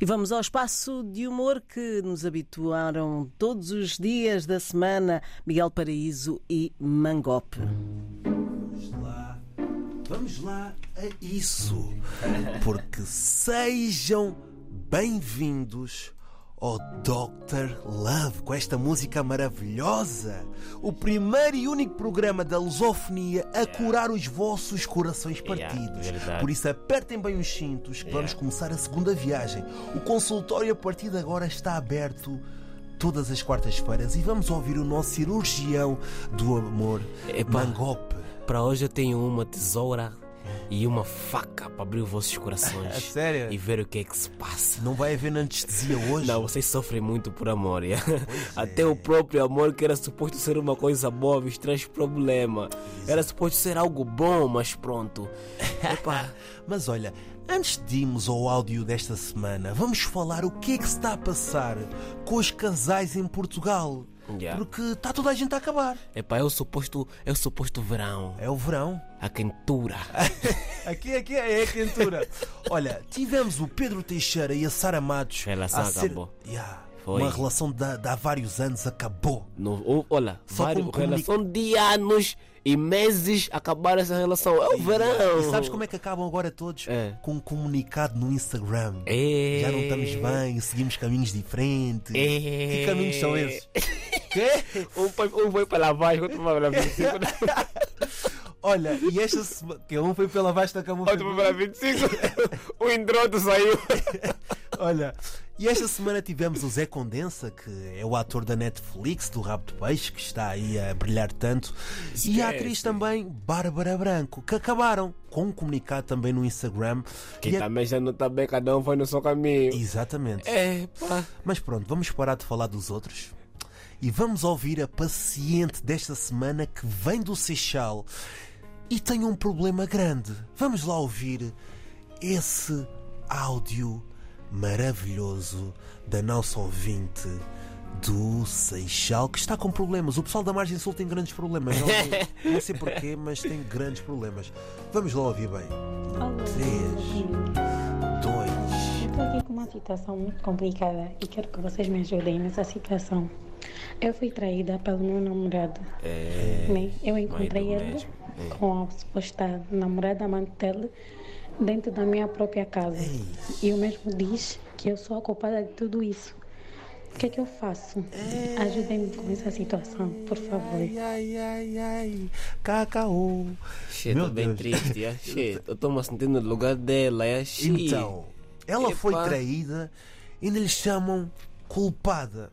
E vamos ao espaço de humor que nos habituaram todos os dias da semana Miguel Paraíso e Mangope. Vamos lá, vamos lá a isso. Porque sejam bem-vindos ao Dr. Love com esta música maravilhosa. O primeiro e único programa da lusofonia a curar os vossos corações Yeah, partidos. verdade. Por isso, apertem bem os cintos que vamos começar a segunda viagem. O consultório a partir de agora está aberto. Todas as quartas-feiras e vamos ouvir o nosso cirurgião do amor, Epá. Mangope. Para hoje eu tenho uma tesoura e uma faca para abrir os vossos corações. A sério? E ver o que é que se passa. Não vai haver anestesia hoje? Não, vocês sofrem muito por amor. é. Até o próprio amor, que era suposto ser uma coisa boa, vos traz problema. Era suposto ser algo bom, mas pronto. Mas olha, antes de irmos ao áudio desta semana, vamos falar o que é que se está a passar com os casais em Portugal. Yeah. Porque está toda a gente a acabar. epá, é o suposto, é o suposto verão. É o verão. A quentura. Aqui, aqui é a quentura. Olha, tivemos o Pedro Teixeira e a Sara Matos. Relação a ser- acabou. Yeah. Foi. Uma relação de, de há vários anos acabou. No, olha, Só vários, como comunica- relação de anos e meses acabar essa relação. É o verão. E sabes como é que acabam agora todos? É. Com um comunicado no Instagram. É. Já não estamos bem, seguimos caminhos diferentes. É. Que caminhos são esses? Quê? Um foi, um foi pela voz, outro foi pela 25. Olha, e esta semana. Que um foi pela vasta cama. outro foi pela 25. O indroto saiu. Olha, e esta semana tivemos o Zé Condensa, que é o ator da Netflix, do Rabo de Peixe, que está aí a brilhar tanto. E a Esquece. atriz também, Bárbara Branco, que acabaram com um comunicado também no Instagram. Que a- também já não está bem, cada um foi no seu caminho. Exatamente. É, pá. Mas pronto, vamos parar de falar dos outros e vamos ouvir a paciente desta semana que vem do Seixal e tem um problema grande. Vamos lá ouvir esse áudio maravilhoso da nossa ouvinte do Seixal que está com problemas. O pessoal da Margem Sul tem grandes problemas. Não, não sei porquê, mas tem grandes problemas. Vamos lá ouvir bem. Olá, Três, dois. Estou aqui com uma situação muito complicada e quero que vocês me ajudem nessa situação. Eu fui traída pelo meu namorado. né? Eu encontrei ele mesmo. com a suposta namorada amante dele dentro da minha própria casa. E o mesmo diz que eu sou a culpada de tudo isso. O que é que eu faço? Ajudem-me com essa situação, por favor. Ai, ai, ai, ai. Cacau. Shit, Meu tô bem Deus. triste. é. Shit, eu estou me sentindo no lugar dela. É shit. Então, ela foi Epá. traída e ainda lhe chamam culpada.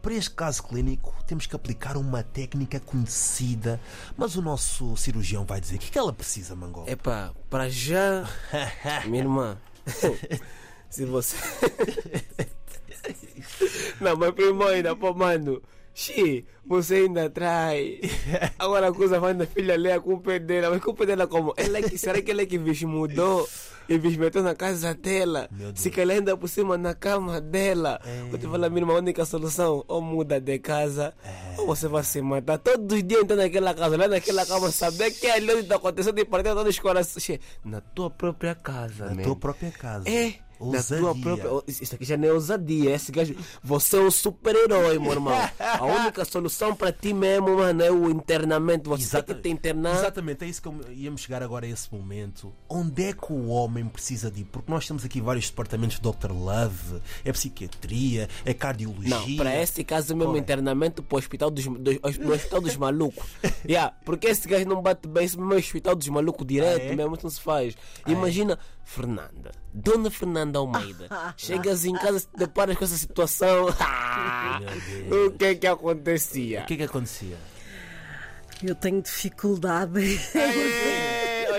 Para este caso clínico, temos que aplicar uma técnica conhecida, mas o nosso cirurgião vai dizer o que, é que ela precisa, Mangol. Epá, para já, minha irmã, se você. Não, mas primo ainda, pô, mano. Xi, você ainda trai. Agora a coisa vai na filha ali, a culpa é dela. Mas a culpa é dela como? Ela é que, será que ela é que vos mudou? E vos meteu na casa dela. Se calhar ainda por cima na cama dela. Eu te falo, minha irmã, a única solução, ou muda de casa, ou você vai se matar. Todos os dias entrando naquela casa, lá naquela cama, saber que ali onde está acontecendo de partir todos os corações. Na tua própria casa, Na man. tua própria casa. É, na tua Ousadia. própria. Isso aqui já não é ousadia. Esse gajo. Você é um super-herói, meu irmão. A única solução para ti mesmo, mano, é o internamento. Você Exata- tem que te internar. Exatamente, é isso que eu, íamos chegar agora a esse momento. Onde é que o homem precisa de ir? Porque nós temos aqui vários departamentos de Dr. Love, é psiquiatria, é cardiologia. Não, para esse caso mesmo, é? internamento para o hospital dos, hospital dos malucos. yeah, porque esse gajo não bate bem, esse mesmo é o hospital dos malucos direto, Ah, é? mesmo não se faz. Imagina, Fernanda, Dona Fernanda Almeida, chegas em casa, te deparas com essa situação. o que é que acontecia? O que é que acontecia? Eu tenho dificuldade.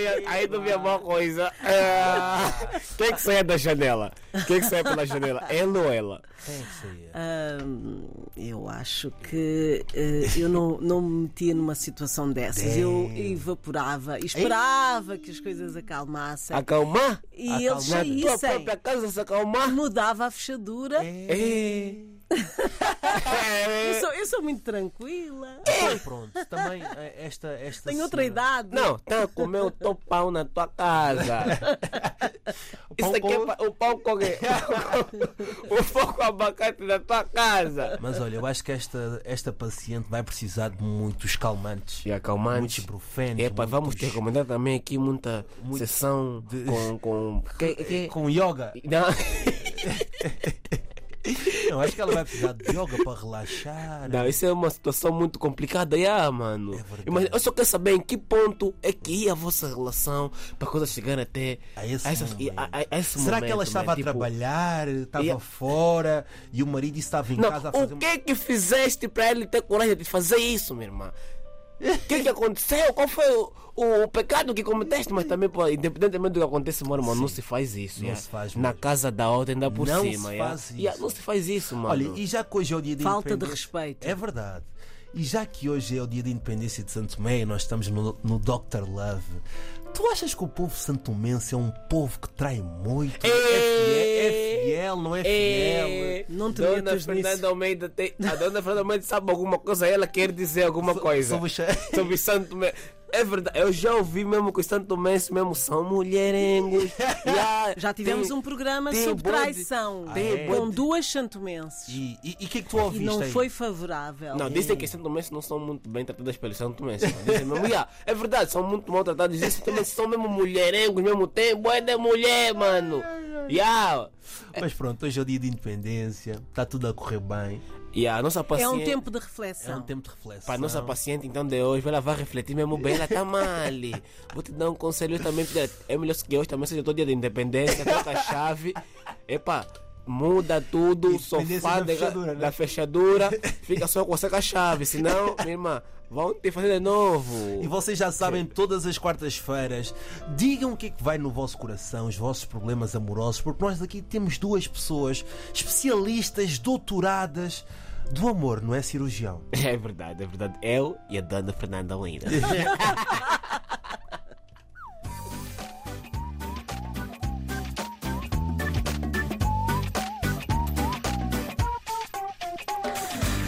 É, aí não vi a boa coisa. É, Quem é que sai da janela? Quem é que sai pela janela? Ela ou ela? Quem é que eu acho que eh, eu não, não me metia numa situação dessas. Eu evaporava e esperava que as coisas acalmassem. Acalmar? E eles tua saíssem. própria casa se acalmar? Mudava a fechadura É. Eu sou, eu sou muito tranquila. Então, pronto, também eh, esta, esta Tenho outra idade. Não, tá a comer o teu pão na tua casa. Isso aqui é com- pa- o pão com o pão com abacate da tua casa. Mas olha, eu acho que esta, esta paciente vai precisar de muitos calmantes. E acalmantes. Muitos ibuprofenos. Epa, vamos muitos- te recomendar também aqui muita sessão de- com. com que, que, Com yoga. não, Eu acho que ela vai precisar de yoga para relaxar. não, isso é uma situação muito complicada, yeah, mano. verdade. Imagina, eu só quero saber em que ponto é que ia a vossa relação para a coisa chegar até A esse essas- momento. a- a- a esse Será que ela momento, estava man, a tipo, trabalhar, estava Yeah. fora e o marido estava em Não, casa a fazer o que é que fizeste para ele ter coragem de fazer isso, minha irmã? O que é que aconteceu? Qual foi o, o, o pecado que cometeste? Mas também, pô, independentemente do que acontece, meu irmão, não se faz isso. Não yeah. se faz, Na mano. casa da outra, ainda por Não cima. se yeah. faz isso. Não se faz isso, mano. Olha, e já que hoje é o dia de Falta de independência- respeito. É verdade. E já que hoje é o dia de independência de Santo Tomé e nós estamos no, no Dr. Love, tu achas que o povo santomense é um povo que trai muito? É fiel, é fiel não é fiel? É, Não te Dona metas Fernanda nisso. Almeida tem, a Dona Fernanda Almeida sabe alguma coisa, ela quer dizer alguma coisa sobre cha- sobre Santo. É verdade, eu já ouvi mesmo que os Santo Tomenses mesmo são mulherengos. Já, Já tivemos tem- um programa sobre bode- traição tem com bode- duas santomenses. E o e, que é que tu E ouviste não aí? foi favorável. Não, dizem que os Santo Tomenses não são muito bem tratados pelos Santo Tomenses. Dizem mesmo, yeah, é verdade, são muito mal tratados. Os Santo Tomenses são mesmo mulherengos, mesmo tem boa de mulher, mano. Yeah. Mas pronto, hoje é o dia de independência, está tudo a correr bem. E a nossa É paciente. um tempo de É reflexão. um tempo de reflexão. Para a nossa paciente, então, de hoje, ela vai refletir mesmo bem, ela está mal. Vou te dar um conselho também. É melhor que hoje também seja todo dia de independência, troca a chave. Epa, muda tudo, o sofá da fechadura, né? da fechadura, fica só com a chave, senão, minha irmã, vão te fazer de novo. E vocês já sabem, todas as quartas-feiras, digam o que é que vai no vosso coração, os vossos problemas amorosos, porque nós aqui temos duas pessoas especialistas, doutoradas do amor, não é cirurgião. É verdade, é verdade. Eu e a Dona Fernanda Almeida.